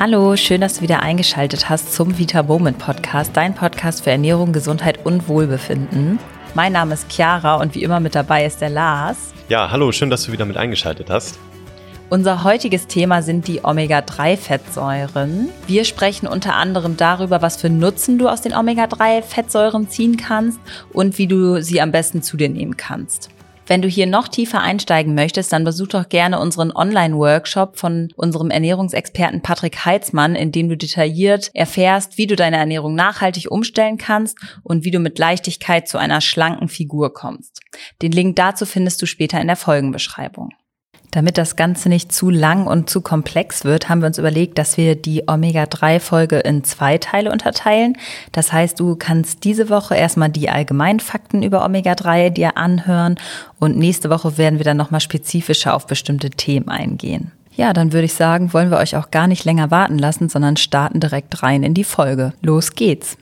Hallo, schön, dass du wieder eingeschaltet hast zum Vita Moment Podcast, dein Podcast für Ernährung, Gesundheit und Wohlbefinden. Mein Name ist Chiara und wie immer mit dabei ist der Lars. Ja, hallo, schön, dass du wieder mit eingeschaltet hast. Unser heutiges Thema sind die Omega-3-Fettsäuren. Wir sprechen unter anderem darüber, was für Nutzen du aus den Omega-3-Fettsäuren ziehen kannst und wie du sie am besten zu dir nehmen kannst. Wenn du hier noch tiefer einsteigen möchtest, dann besuch doch gerne unseren Online-Workshop von unserem Ernährungsexperten Patrick Heitzmann, in dem du detailliert erfährst, wie du deine Ernährung nachhaltig umstellen kannst und wie du mit Leichtigkeit zu einer schlanken Figur kommst. Den Link dazu findest du später in der Folgenbeschreibung. Damit das Ganze nicht zu lang und zu komplex wird, haben wir uns überlegt, dass wir die Omega-3-Folge in zwei Teile unterteilen. Das heißt, du kannst diese Woche erstmal die allgemeinen Fakten über Omega-3 dir anhören und nächste Woche werden wir dann nochmal spezifischer auf bestimmte Themen eingehen. Ja, dann würde ich sagen, wollen wir euch auch gar nicht länger warten lassen, sondern starten direkt rein in die Folge. Los geht's!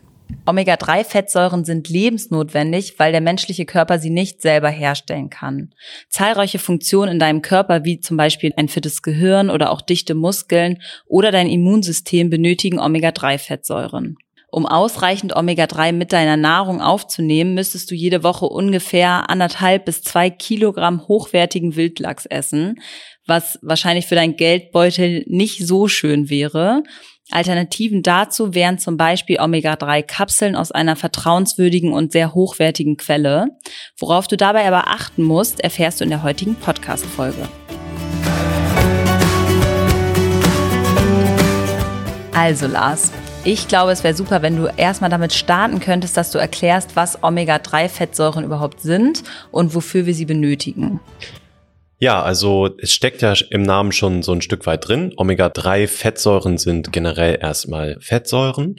Omega-3-Fettsäuren sind lebensnotwendig, weil der menschliche Körper sie nicht selber herstellen kann. Zahlreiche Funktionen in deinem Körper, wie zum Beispiel ein fittes Gehirn oder auch dichte Muskeln oder dein Immunsystem benötigen Omega-3-Fettsäuren. Um ausreichend Omega-3 mit deiner Nahrung aufzunehmen, müsstest du jede Woche ungefähr anderthalb bis zwei Kilogramm hochwertigen Wildlachs essen, was wahrscheinlich für dein Geldbeutel nicht so schön wäre. Alternativen dazu wären zum Beispiel Omega-3-Kapseln aus einer vertrauenswürdigen und sehr hochwertigen Quelle. Worauf du dabei aber achten musst, erfährst du in der heutigen Podcast-Folge. Also Lars, ich glaube, es wäre super, wenn du erstmal damit starten könntest, dass du erklärst, was Omega-3-Fettsäuren überhaupt sind und wofür wir sie benötigen. Ja, also es steckt ja im Namen schon so ein Stück weit drin. Omega-3-Fettsäuren sind generell erstmal Fettsäuren.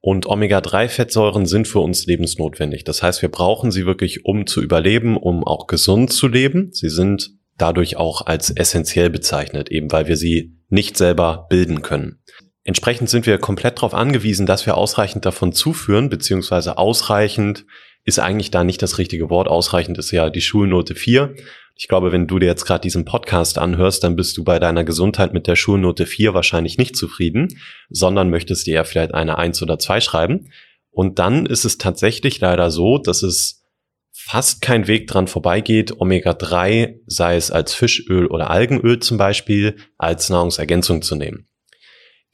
Und Omega-3-Fettsäuren sind für uns lebensnotwendig. Das heißt, wir brauchen sie wirklich, um zu überleben, um auch gesund zu leben. Sie sind dadurch auch als essentiell bezeichnet, eben weil wir sie nicht selber bilden können. Entsprechend sind wir komplett darauf angewiesen, dass wir ausreichend davon zuführen, beziehungsweise ausreichend ist eigentlich da nicht das richtige Wort. Ausreichend ist ja die Schulnote 4. Ich glaube, wenn du dir jetzt gerade diesen Podcast anhörst, dann bist du bei deiner Gesundheit mit der Schulnote 4 wahrscheinlich nicht zufrieden, sondern möchtest dir ja vielleicht eine 1 oder 2 schreiben. Und dann ist es tatsächlich leider so, dass es fast kein Weg dran vorbeigeht, Omega-3, sei es als Fischöl oder Algenöl zum Beispiel, als Nahrungsergänzung zu nehmen.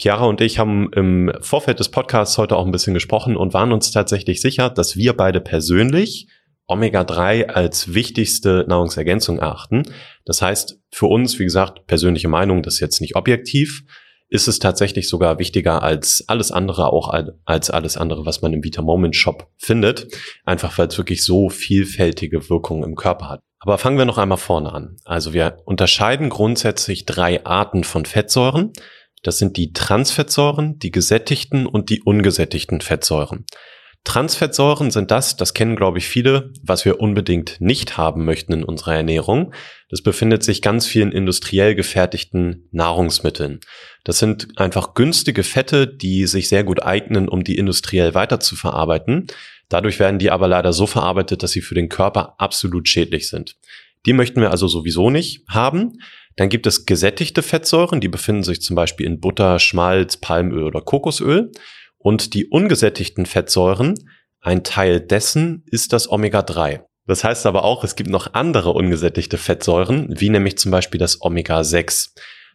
Chiara und ich haben im Vorfeld des Podcasts heute auch ein bisschen gesprochen und waren uns tatsächlich sicher, dass wir beide persönlich Omega-3 als wichtigste Nahrungsergänzung erachten. Das heißt, für uns, wie gesagt, persönliche Meinung, das ist jetzt nicht objektiv, ist es tatsächlich sogar wichtiger als alles andere, auch als alles andere, was man im Vita Moment Shop findet. Einfach weil es wirklich so vielfältige Wirkungen im Körper hat. Aber fangen wir noch einmal vorne an. Also wir unterscheiden grundsätzlich drei Arten von Fettsäuren. Das sind die Transfettsäuren, die gesättigten und die ungesättigten Fettsäuren. Transfettsäuren sind das, das kennen glaube ich viele, was wir unbedingt nicht haben möchten in unserer Ernährung. Das befindet sich ganz vielen industriell gefertigten Nahrungsmitteln. Das sind einfach günstige Fette, die sich sehr gut eignen, um die industriell weiter zu verarbeiten. Dadurch werden die aber leider so verarbeitet, dass sie für den Körper absolut schädlich sind. Die möchten wir also sowieso nicht haben. Dann gibt es gesättigte Fettsäuren, die befinden sich zum Beispiel in Butter, Schmalz, Palmöl oder Kokosöl. Und die ungesättigten Fettsäuren, ein Teil dessen ist das Omega-3. Das heißt aber auch, es gibt noch andere ungesättigte Fettsäuren, wie nämlich zum Beispiel das Omega-6.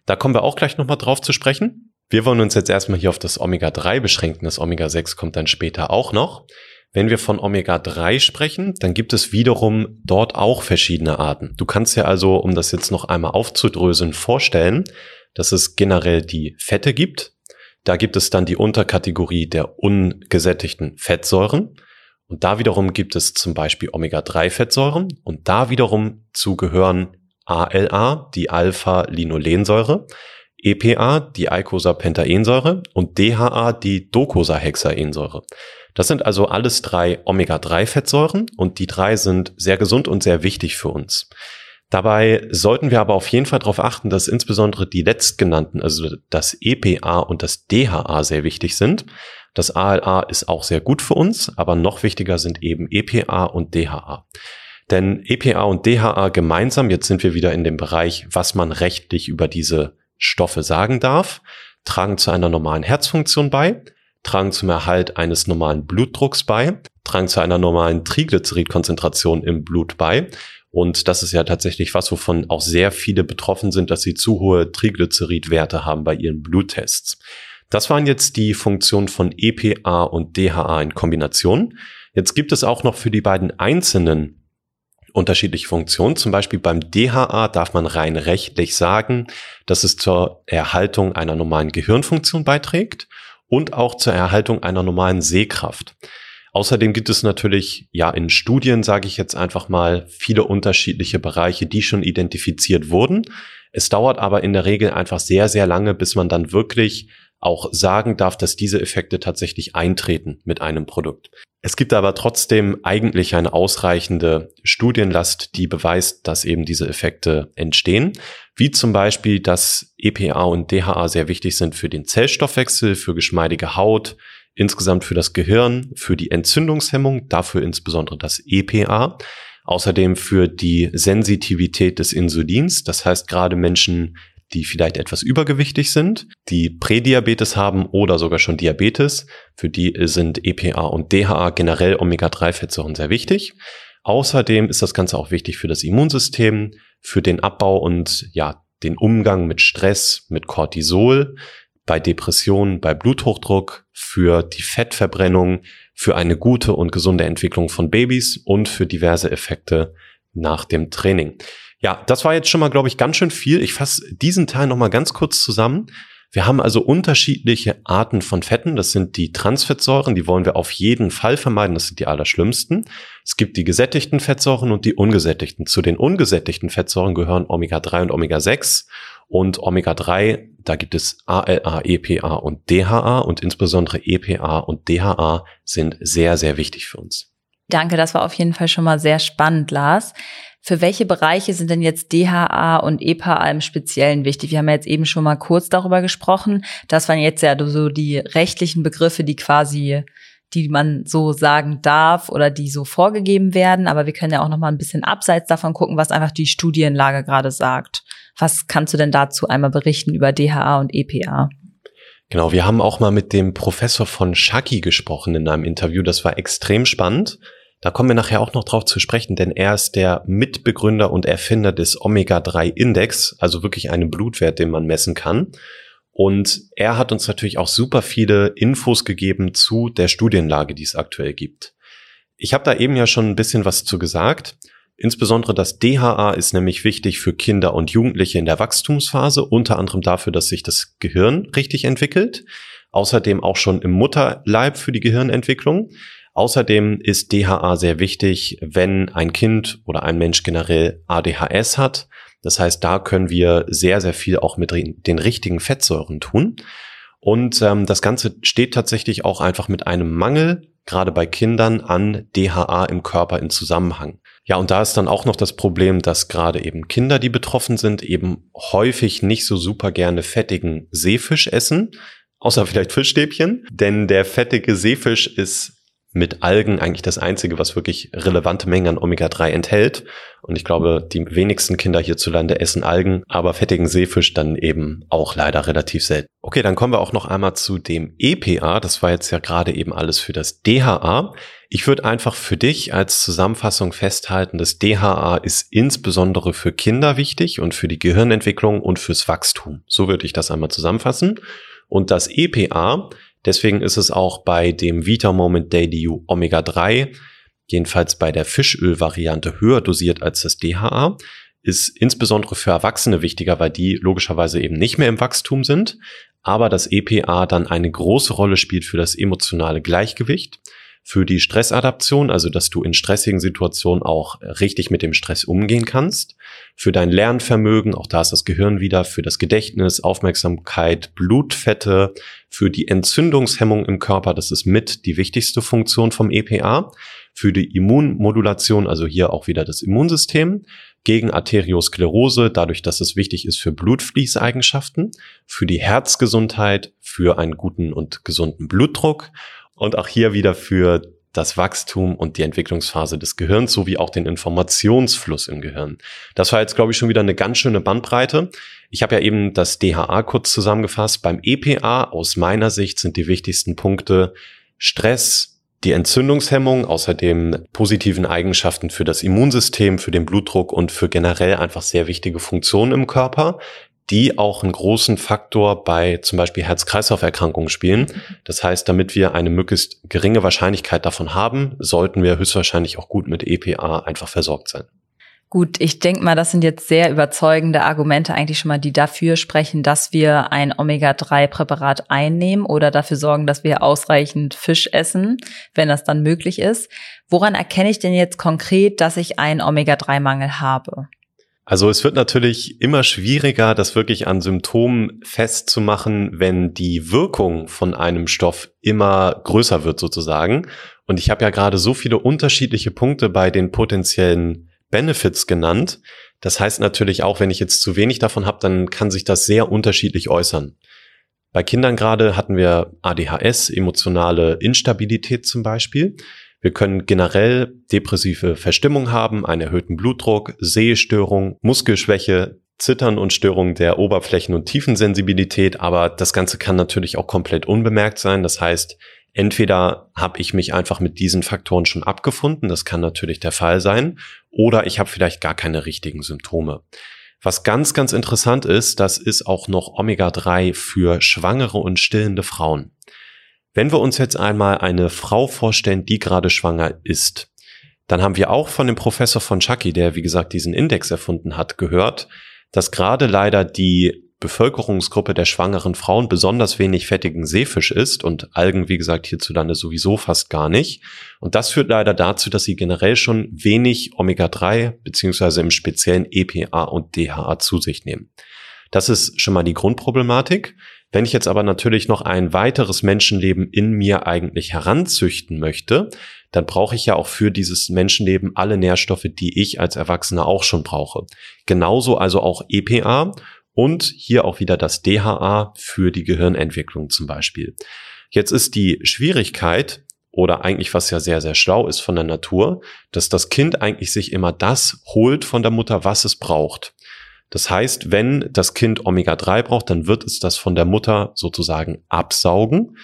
Da kommen wir auch gleich nochmal drauf zu sprechen. Wir wollen uns jetzt erstmal hier auf das Omega-3 beschränken. Das Omega-6 kommt dann später auch noch. Wenn wir von Omega-3 sprechen, dann gibt es wiederum dort auch verschiedene Arten. Du kannst ja also, um das jetzt noch einmal aufzudröseln, vorstellen, dass es generell die Fette gibt, da gibt es dann die Unterkategorie der ungesättigten Fettsäuren. Und da wiederum gibt es zum Beispiel Omega-3-Fettsäuren. Und da wiederum zugehören ALA, die Alpha-Linolensäure, EPA, die Eicosapentaensäure und DHA, die Docosahexaensäure. Das sind also alles drei Omega-3-Fettsäuren und die drei sind sehr gesund und sehr wichtig für uns. Dabei sollten wir aber auf jeden Fall darauf achten, dass insbesondere die letztgenannten, also das EPA und das DHA sehr wichtig sind. Das ALA ist auch sehr gut für uns, aber noch wichtiger sind eben EPA und DHA. Denn EPA und DHA gemeinsam, jetzt sind wir wieder in dem Bereich, was man rechtlich über diese Stoffe sagen darf. tragen zu einer normalen Herzfunktion bei, tragen zum Erhalt eines normalen Blutdrucks bei, tragen zu einer normalen Triglyceridkonzentration im Blut bei. Und das ist ja tatsächlich was, wovon auch sehr viele betroffen sind, dass sie zu hohe Triglyceridwerte haben bei ihren Bluttests. Das waren jetzt die Funktionen von EPA und DHA in Kombination. Jetzt gibt es auch noch für die beiden einzelnen unterschiedliche Funktionen. Zum Beispiel beim DHA darf man rein rechtlich sagen, dass es zur Erhaltung einer normalen Gehirnfunktion beiträgt und auch zur Erhaltung einer normalen Sehkraft. Außerdem gibt es natürlich, ja, in Studien, sage ich jetzt einfach mal, viele unterschiedliche Bereiche, die schon identifiziert wurden. Es dauert aber in der Regel einfach sehr, sehr lange, bis man dann wirklich auch sagen darf, dass diese Effekte tatsächlich eintreten mit einem Produkt. Es gibt aber trotzdem eigentlich eine ausreichende Studienlast, die beweist, dass eben diese Effekte entstehen, wie zum Beispiel, dass EPA und DHA sehr wichtig sind für den Zellstoffwechsel, für geschmeidige Haut, insgesamt für das Gehirn, für die Entzündungshemmung, dafür insbesondere das EPA, außerdem für die Sensitivität des Insulins, das heißt gerade Menschen, die vielleicht etwas übergewichtig sind, die Prädiabetes haben oder sogar schon Diabetes. Für die sind EPA und DHA generell Omega-3-Fettsäuren sehr wichtig. Außerdem ist das Ganze auch wichtig für das Immunsystem, für den Abbau und ja, den Umgang mit Stress, mit Cortisol, bei Depressionen, bei Bluthochdruck, für die Fettverbrennung, für eine gute und gesunde Entwicklung von Babys und für diverse Effekte nach dem Training. Ja, das war jetzt schon mal, glaube ich, ganz schön viel. Ich fasse diesen Teil noch mal ganz kurz zusammen. Wir haben also unterschiedliche Arten von Fetten. Das sind die Transfettsäuren, die wollen wir auf jeden Fall vermeiden. Das sind die allerschlimmsten. Es gibt die gesättigten Fettsäuren und die ungesättigten. Zu den ungesättigten Fettsäuren gehören Omega-3 und Omega-6. Und Omega-3, da gibt es ALA, EPA und DHA und insbesondere EPA und DHA sind sehr, sehr wichtig für uns. Danke, das war auf jeden Fall schon mal sehr spannend, Lars. Für welche Bereiche sind denn jetzt DHA und EPA im Speziellen wichtig? Wir haben ja jetzt eben schon mal kurz darüber gesprochen. Das waren jetzt ja so die rechtlichen Begriffe, die quasi die man so sagen darf oder die so vorgegeben werden. Aber wir können ja auch noch mal ein bisschen abseits davon gucken, was einfach die Studienlage gerade sagt. Was kannst du denn dazu einmal berichten über DHA und EPA? Genau, wir haben auch mal mit dem Professor von Shaki gesprochen in einem Interview. Das war extrem spannend. Da kommen wir nachher auch noch drauf zu sprechen, denn er ist der Mitbegründer und Erfinder des Omega-3-Index, also wirklich einen Blutwert, den man messen kann. Und er hat uns natürlich auch super viele Infos gegeben zu der Studienlage, die es aktuell gibt. Ich habe da eben ja schon ein bisschen was zu gesagt. Insbesondere das DHA ist nämlich wichtig für Kinder und Jugendliche in der Wachstumsphase, unter anderem dafür, dass sich das Gehirn richtig entwickelt. Außerdem auch schon im Mutterleib für die Gehirnentwicklung. Außerdem ist DHA sehr wichtig, wenn ein Kind oder ein Mensch generell ADHS hat. Das heißt, da können wir sehr, sehr viel auch mit den richtigen Fettsäuren tun. Und ähm, das Ganze steht tatsächlich auch einfach mit einem Mangel, gerade bei Kindern, an DHA im Körper in Zusammenhang. Ja, und da ist dann auch noch das Problem, dass gerade eben Kinder, die betroffen sind, eben häufig nicht so super gerne fettigen Seefisch essen, außer vielleicht Fischstäbchen, denn der fettige Seefisch ist mit Algen eigentlich das einzige, was wirklich relevante Mengen an Omega-3 enthält. Und ich glaube, die wenigsten Kinder hierzulande essen Algen, aber fettigen Seefisch dann eben auch leider relativ selten. Okay, dann kommen wir auch noch einmal zu dem EPA. Das war jetzt ja gerade eben alles für das DHA. Ich würde einfach für dich als Zusammenfassung festhalten, das DHA ist insbesondere für Kinder wichtig und für die Gehirnentwicklung und fürs Wachstum. So würde ich das einmal zusammenfassen. Und das EPA Deswegen ist es auch bei dem Vita Moment Daily Omega 3, jedenfalls bei der Fischöl-Variante, höher dosiert als das DHA. Ist insbesondere für Erwachsene wichtiger, weil die logischerweise eben nicht mehr im Wachstum sind, aber das EPA dann eine große Rolle spielt für das emotionale Gleichgewicht für die Stressadaption, also dass du in stressigen Situationen auch richtig mit dem Stress umgehen kannst, für dein Lernvermögen, auch da ist das Gehirn wieder, für das Gedächtnis, Aufmerksamkeit, Blutfette, für die Entzündungshemmung im Körper, das ist mit die wichtigste Funktion vom EPA, für die Immunmodulation, also hier auch wieder das Immunsystem, gegen Arteriosklerose, dadurch, dass es wichtig ist für Blutfließeigenschaften, für die Herzgesundheit, für einen guten und gesunden Blutdruck und auch hier wieder für das Wachstum und die Entwicklungsphase des Gehirns sowie auch den Informationsfluss im Gehirn. Das war jetzt, glaube ich, schon wieder eine ganz schöne Bandbreite. Ich habe ja eben das DHA kurz zusammengefasst. Beim EPA aus meiner Sicht sind die wichtigsten Punkte Stress, die Entzündungshemmung, außerdem positiven Eigenschaften für das Immunsystem, für den Blutdruck und für generell einfach sehr wichtige Funktionen im Körper die auch einen großen Faktor bei zum Beispiel Herz-Kreislauf-Erkrankungen spielen. Das heißt, damit wir eine möglichst geringe Wahrscheinlichkeit davon haben, sollten wir höchstwahrscheinlich auch gut mit EPA einfach versorgt sein. Gut, ich denke mal, das sind jetzt sehr überzeugende Argumente eigentlich schon mal, die dafür sprechen, dass wir ein Omega-3-Präparat einnehmen oder dafür sorgen, dass wir ausreichend Fisch essen, wenn das dann möglich ist. Woran erkenne ich denn jetzt konkret, dass ich einen Omega-3-Mangel habe? Also es wird natürlich immer schwieriger, das wirklich an Symptomen festzumachen, wenn die Wirkung von einem Stoff immer größer wird sozusagen. Und ich habe ja gerade so viele unterschiedliche Punkte bei den potenziellen Benefits genannt. Das heißt natürlich auch, wenn ich jetzt zu wenig davon habe, dann kann sich das sehr unterschiedlich äußern. Bei Kindern gerade hatten wir ADHS, emotionale Instabilität zum Beispiel. Wir können generell depressive Verstimmung haben, einen erhöhten Blutdruck, Sehstörung, Muskelschwäche, Zittern und Störung der Oberflächen- und Tiefensensibilität, aber das Ganze kann natürlich auch komplett unbemerkt sein. Das heißt, entweder habe ich mich einfach mit diesen Faktoren schon abgefunden, das kann natürlich der Fall sein, oder ich habe vielleicht gar keine richtigen Symptome. Was ganz, ganz interessant ist, das ist auch noch Omega-3 für schwangere und stillende Frauen. Wenn wir uns jetzt einmal eine Frau vorstellen, die gerade schwanger ist, dann haben wir auch von dem Professor von Chucky, der wie gesagt diesen Index erfunden hat, gehört, dass gerade leider die Bevölkerungsgruppe der schwangeren Frauen besonders wenig fettigen Seefisch isst und Algen, wie gesagt, hierzulande sowieso fast gar nicht. Und das führt leider dazu, dass sie generell schon wenig Omega-3 beziehungsweise im speziellen EPA und DHA zu sich nehmen. Das ist schon mal die Grundproblematik. Wenn ich jetzt aber natürlich noch ein weiteres Menschenleben in mir eigentlich heranzüchten möchte, dann brauche ich ja auch für dieses Menschenleben alle Nährstoffe, die ich als Erwachsener auch schon brauche. Genauso also auch EPA und hier auch wieder das DHA für die Gehirnentwicklung zum Beispiel. Jetzt ist die Schwierigkeit, oder eigentlich was ja sehr, sehr schlau ist von der Natur, dass das Kind eigentlich sich immer das holt von der Mutter, was es braucht. Das heißt, wenn das Kind Omega-3 braucht, dann wird es das von der Mutter sozusagen absaugen.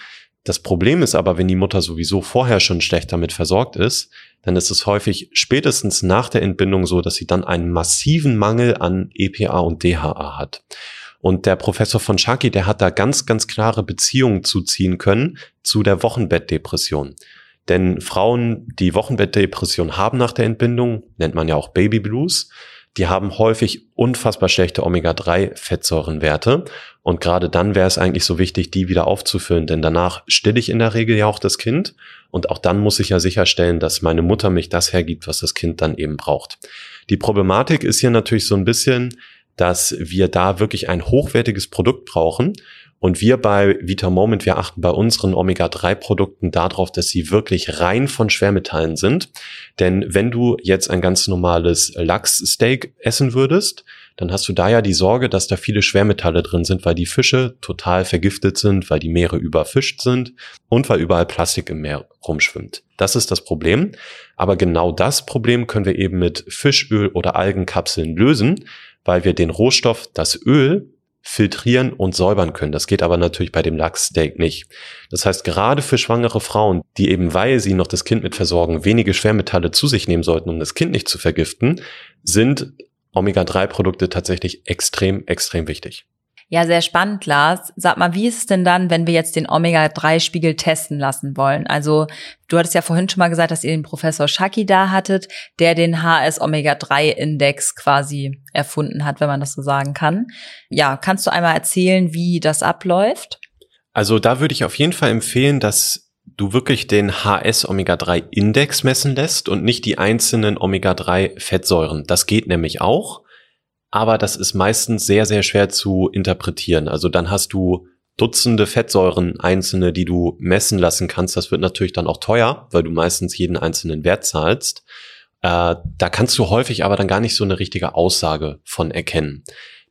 Das Problem ist aber, wenn die Mutter sowieso vorher schon schlecht damit versorgt ist, dann ist es häufig spätestens nach der Entbindung so, dass sie dann einen massiven Mangel an EPA und DHA hat. Und der Professor von Shaki, der hat da ganz, ganz klare Beziehungen zuziehen können zu der Wochenbettdepression. Denn Frauen, die Wochenbettdepression haben nach der Entbindung, nennt man ja auch Baby Blues, die haben häufig unfassbar schlechte Omega-3-Fettsäurenwerte. Und gerade dann wäre es eigentlich so wichtig, die wieder aufzufüllen, denn danach stille ich in der Regel ja auch das Kind. Und auch dann muss ich ja sicherstellen, dass meine Mutter mich das hergibt, was das Kind dann eben braucht. Die Problematik ist hier natürlich so ein bisschen, dass wir da wirklich ein hochwertiges Produkt brauchen und wir bei Vita Moment, wir achten bei unseren Omega-3-Produkten darauf, dass sie wirklich rein von Schwermetallen sind. Denn wenn du jetzt ein ganz normales Lachssteak essen würdest, dann hast du da ja die Sorge, dass da viele Schwermetalle drin sind, weil die Fische total vergiftet sind, weil die Meere überfischt sind und weil überall Plastik im Meer rumschwimmt. Das ist das Problem. Aber genau das Problem können wir eben mit Fischöl oder Algenkapseln lösen, weil wir den Rohstoff, das Öl, filtrieren und säubern können. Das geht aber natürlich bei dem Lachssteak nicht. Das heißt, gerade für schwangere Frauen, die eben, weil sie noch das Kind mit versorgen, wenige Schwermetalle zu sich nehmen sollten, um das Kind nicht zu vergiften, sind Omega-3-Produkte tatsächlich extrem, extrem wichtig. Ja, sehr spannend, Lars. Sag mal, wie ist es denn dann, wenn wir jetzt den Omega-3-Spiegel testen lassen wollen? Also, du hattest ja vorhin schon mal gesagt, dass ihr den Professor Shaki da hattet, der den HS-Omega-3-Index quasi erfunden hat, wenn man das so sagen kann. Ja, kannst du einmal erzählen, wie das abläuft? Also, da würde ich auf jeden Fall empfehlen, dass du wirklich den HS-Omega-3-Index messen lässt und nicht die einzelnen Omega-3-Fettsäuren. Das geht nämlich auch aber das ist meistens sehr, sehr schwer zu interpretieren. Also dann hast du Dutzende Fettsäuren einzelne, die du messen lassen kannst. Das wird natürlich dann auch teuer, weil du meistens jeden einzelnen Wert zahlst. Äh, da kannst du häufig aber dann gar nicht so eine richtige Aussage von erkennen.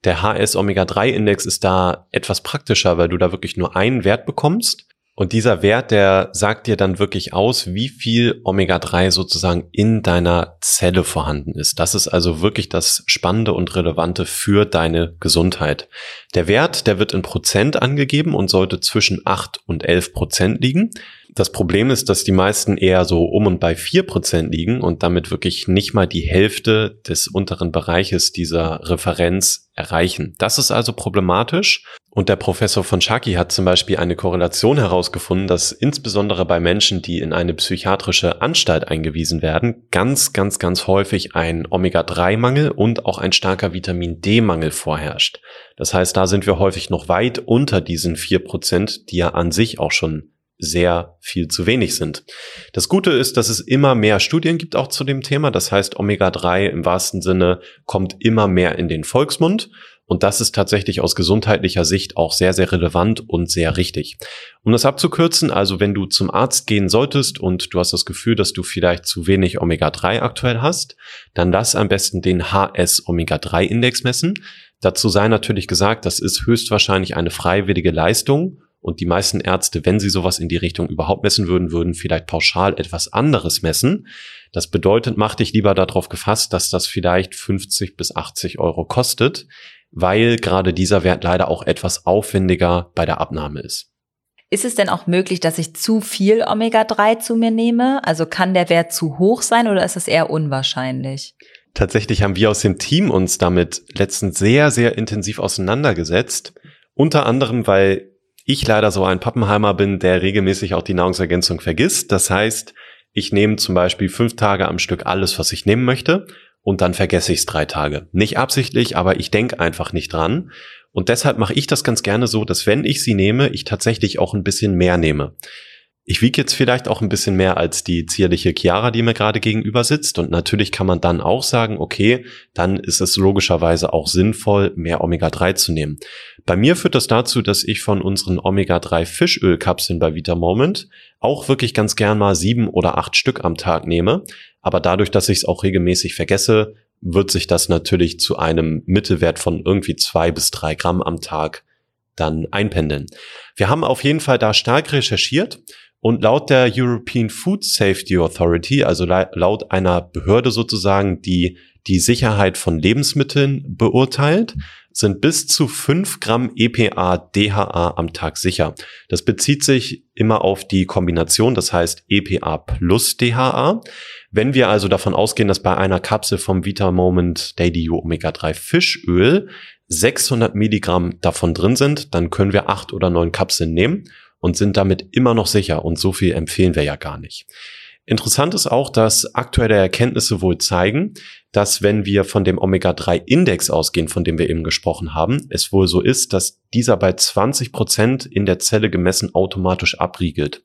Der HS Omega-3 Index ist da etwas praktischer, weil du da wirklich nur einen Wert bekommst Und dieser Wert, der sagt dir dann wirklich aus, wie viel Omega-3 sozusagen in deiner Zelle vorhanden ist. Das ist also wirklich das Spannende und Relevante für deine Gesundheit. Der Wert, der wird in Prozent angegeben und sollte zwischen 8 und 11 Prozent liegen. Das Problem ist, dass die meisten eher so um und bei vier Prozent liegen und damit wirklich nicht mal die Hälfte des unteren Bereiches dieser Referenz erreichen. Das ist also problematisch. Und der Professor von Schaki hat zum Beispiel eine Korrelation herausgefunden, dass insbesondere bei Menschen, die in eine psychiatrische Anstalt eingewiesen werden, ganz, ganz, ganz häufig ein Omega-3-Mangel und auch ein starker Vitamin D-Mangel vorherrscht. Das heißt, da sind wir häufig noch weit unter diesen vier Prozent, die ja an sich auch schon sehr viel zu wenig sind. Das Gute ist, dass es immer mehr Studien gibt auch zu dem Thema. Das heißt, Omega-3 im wahrsten Sinne kommt immer mehr in den Volksmund. Und das ist tatsächlich aus gesundheitlicher Sicht auch sehr, sehr relevant und sehr richtig. Um das abzukürzen, also wenn du zum Arzt gehen solltest und du hast das Gefühl, dass du vielleicht zu wenig Omega-3 aktuell hast, dann lass am besten den HS Omega-3-Index messen. Dazu sei natürlich gesagt, das ist höchstwahrscheinlich eine freiwillige Leistung und die meisten Ärzte, wenn sie sowas in die Richtung überhaupt messen würden, würden vielleicht pauschal etwas anderes messen. Das bedeutet, mach dich lieber darauf gefasst, dass das vielleicht 50 bis 80 Euro kostet, weil gerade dieser Wert leider auch etwas aufwendiger bei der Abnahme ist. Ist es denn auch möglich, dass ich zu viel Omega-3 zu mir nehme? Also kann der Wert zu hoch sein oder ist es eher unwahrscheinlich? Tatsächlich haben wir aus dem Team uns damit letztens sehr, sehr intensiv auseinandergesetzt. Unter anderem, weil ich leider so ein Pappenheimer bin, der regelmäßig auch die Nahrungsergänzung vergisst. Das heißt, ich nehme zum Beispiel fünf Tage am Stück alles, was ich nehmen möchte und dann vergesse ich es drei Tage. Nicht absichtlich, aber ich denke einfach nicht dran. Und deshalb mache ich das ganz gerne so, dass wenn ich sie nehme, ich tatsächlich auch ein bisschen mehr nehme. Ich wiege jetzt vielleicht auch ein bisschen mehr als die zierliche Chiara, die mir gerade gegenüber sitzt. Und natürlich kann man dann auch sagen, okay, dann ist es logischerweise auch sinnvoll, mehr Omega-3 zu nehmen. Bei mir führt das dazu, dass ich von unseren Omega-3 Fischölkapseln bei Vita Moment auch wirklich ganz gern mal sieben oder acht Stück am Tag nehme. Aber dadurch, dass ich es auch regelmäßig vergesse, wird sich das natürlich zu einem Mittelwert von irgendwie zwei bis drei Gramm am Tag dann einpendeln. Wir haben auf jeden Fall da stark recherchiert und laut der European Food Safety Authority, also laut einer Behörde sozusagen, die die Sicherheit von Lebensmitteln beurteilt, sind bis zu fünf Gramm EPA DHA am Tag sicher. Das bezieht sich immer auf die Kombination, das heißt EPA plus DHA. Wenn wir also davon ausgehen, dass bei einer Kapsel vom Vita Moment Daily Omega 3 Fischöl 600 Milligramm davon drin sind, dann können wir acht oder neun Kapseln nehmen und sind damit immer noch sicher. Und so viel empfehlen wir ja gar nicht. Interessant ist auch, dass aktuelle Erkenntnisse wohl zeigen, dass wenn wir von dem Omega-3-Index ausgehen, von dem wir eben gesprochen haben, es wohl so ist, dass dieser bei 20 Prozent in der Zelle gemessen automatisch abriegelt.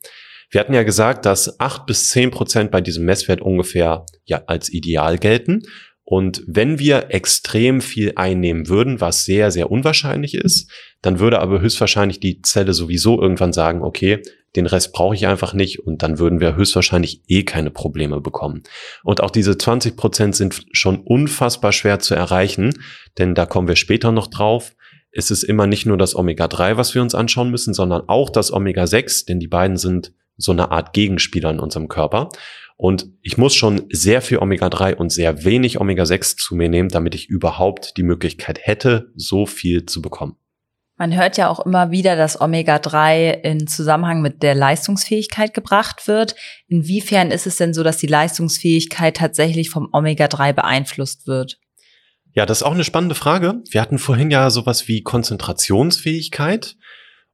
Wir hatten ja gesagt, dass acht bis zehn Prozent bei diesem Messwert ungefähr ja als ideal gelten. Und wenn wir extrem viel einnehmen würden, was sehr, sehr unwahrscheinlich ist, dann würde aber höchstwahrscheinlich die Zelle sowieso irgendwann sagen, okay, den Rest brauche ich einfach nicht und dann würden wir höchstwahrscheinlich eh keine Probleme bekommen. Und auch diese 20 Prozent sind schon unfassbar schwer zu erreichen, denn da kommen wir später noch drauf. Es ist immer nicht nur das Omega-3, was wir uns anschauen müssen, sondern auch das Omega-6, denn die beiden sind so eine Art Gegenspieler in unserem Körper. Und ich muss schon sehr viel Omega-3 und sehr wenig Omega-6 zu mir nehmen, damit ich überhaupt die Möglichkeit hätte, so viel zu bekommen. Man hört ja auch immer wieder, dass Omega-3 in Zusammenhang mit der Leistungsfähigkeit gebracht wird. Inwiefern ist es denn so, dass die Leistungsfähigkeit tatsächlich vom Omega-3 beeinflusst wird? Ja, das ist auch eine spannende Frage. Wir hatten vorhin ja sowas wie Konzentrationsfähigkeit.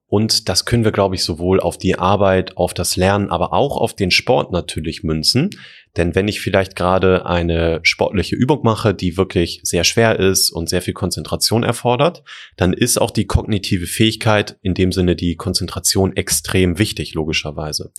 Und das können wir, glaube ich, sowohl auf die Arbeit, auf das Lernen, aber auch auf den Sport natürlich münzen. Denn wenn ich vielleicht gerade eine sportliche Übung mache, die wirklich sehr schwer ist und sehr viel Konzentration erfordert, dann ist auch die kognitive Fähigkeit, in dem Sinne die Konzentration, extrem wichtig, logischerweise.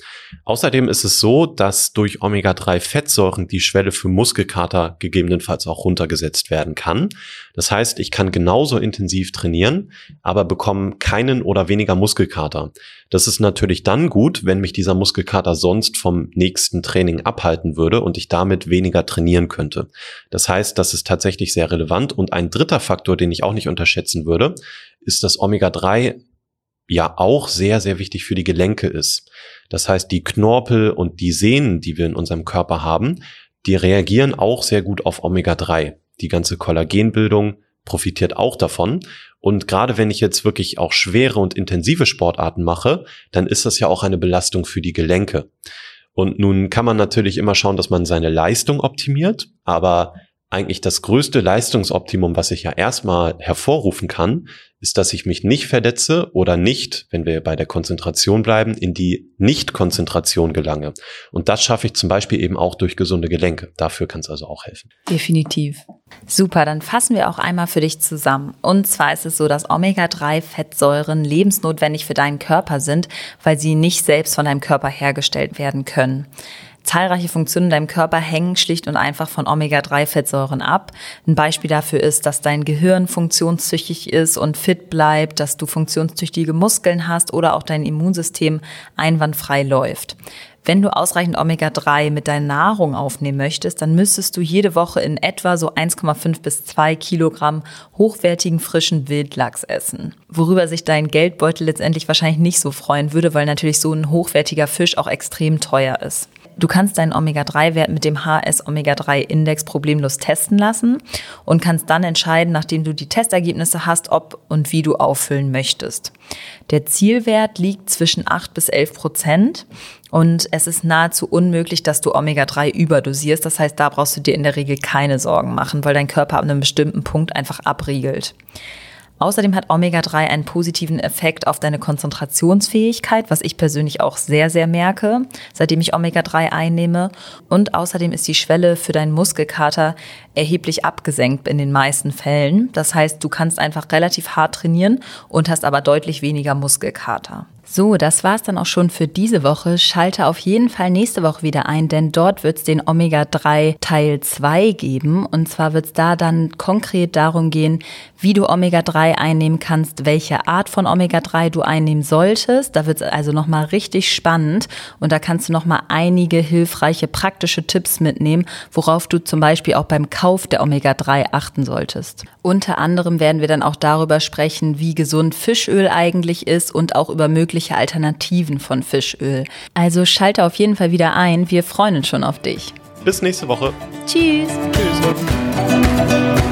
Außerdem ist es so, dass durch Omega-3-Fettsäuren die Schwelle für Muskelkater gegebenenfalls auch runtergesetzt werden kann. Das heißt, ich kann genauso intensiv trainieren, aber bekomme keinen oder weniger Muskelkater. Das ist natürlich dann gut, wenn mich dieser Muskelkater sonst vom nächsten Training abhalten würde und ich damit weniger trainieren könnte. Das heißt, das ist tatsächlich sehr relevant. Und ein dritter Faktor, den ich auch nicht unterschätzen würde, ist, dass Omega-3 ja auch sehr, sehr wichtig für die Gelenke ist. Das heißt, die Knorpel und die Sehnen, die wir in unserem Körper haben, die reagieren auch sehr gut auf Omega-3. Die ganze Kollagenbildung profitiert auch davon. Und gerade wenn ich jetzt wirklich auch schwere und intensive Sportarten mache, dann ist das ja auch eine Belastung für die Gelenke. Und nun kann man natürlich immer schauen, dass man seine Leistung optimiert, aber eigentlich das größte Leistungsoptimum, was ich ja erstmal hervorrufen kann, ist, dass ich mich nicht verletze oder nicht, wenn wir bei der Konzentration bleiben, in die Nicht-Konzentration gelange. Und das schaffe ich zum Beispiel eben auch durch gesunde Gelenke. Dafür kann es also auch helfen. Definitiv. Super, dann fassen wir auch einmal für dich zusammen. Und zwar ist es so, dass Omega-3-Fettsäuren lebensnotwendig für deinen Körper sind, weil sie nicht selbst von deinem Körper hergestellt werden können. Zahlreiche Funktionen in deinem Körper hängen schlicht und einfach von Omega-3-Fettsäuren ab. Ein Beispiel dafür ist, dass dein Gehirn funktionstüchtig ist und fit bleibt, dass du funktionstüchtige Muskeln hast oder auch dein Immunsystem einwandfrei läuft. Wenn du ausreichend Omega-3 mit deiner Nahrung aufnehmen möchtest, dann müsstest du jede Woche in etwa so 1,5 bis 2 Kilogramm hochwertigen frischen Wildlachs essen. Worüber sich dein Geldbeutel letztendlich wahrscheinlich nicht so freuen würde, weil natürlich so ein hochwertiger Fisch auch extrem teuer ist. Du kannst deinen Omega-3-Wert mit dem HS-Omega-3-Index problemlos testen lassen und kannst dann entscheiden, nachdem du die Testergebnisse hast, ob und wie du auffüllen möchtest. Der Zielwert liegt zwischen 8 bis 11 Prozent und es ist nahezu unmöglich, dass du Omega-3 überdosierst. Das heißt, da brauchst du dir in der Regel keine Sorgen machen, weil dein Körper ab einem bestimmten Punkt einfach abriegelt. Außerdem hat Omega-3 einen positiven Effekt auf deine Konzentrationsfähigkeit, was ich persönlich auch sehr, sehr merke, seitdem ich Omega-3 einnehme. Und außerdem ist die Schwelle für deinen Muskelkater erheblich abgesenkt in den meisten Fällen. Das heißt, du kannst einfach relativ hart trainieren und hast aber deutlich weniger Muskelkater. So, das war's dann auch schon für diese Woche. Schalte auf jeden Fall nächste Woche wieder ein, denn dort wird's den Omega-3 Teil 2 geben. Und zwar wird's da dann konkret darum gehen, wie du Omega-3 einnehmen kannst, welche Art von Omega-3 du einnehmen solltest. Da wird's also nochmal richtig spannend und da kannst du nochmal einige hilfreiche praktische Tipps mitnehmen, worauf du zum Beispiel auch beim Kauf der Omega-3 achten solltest. Unter anderem werden wir dann auch darüber sprechen, wie gesund Fischöl eigentlich ist und auch über mögliche Alternativen von Fischöl. Also schalte auf jeden Fall wieder ein. Wir freuen uns schon auf dich. Bis nächste Woche. Tschüss. Tschüss.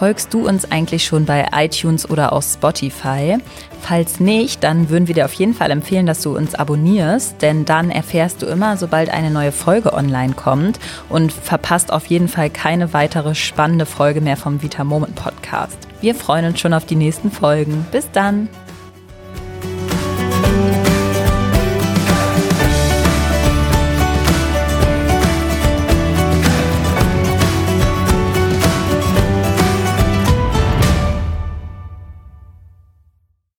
Folgst du uns eigentlich schon bei iTunes oder auf Spotify? Falls nicht, dann würden wir dir auf jeden Fall empfehlen, dass du uns abonnierst, denn dann erfährst du immer, sobald eine neue Folge online kommt und verpasst auf jeden Fall keine weitere spannende Folge mehr vom Vita Moment Podcast. Wir freuen uns schon auf die nächsten Folgen. Bis dann!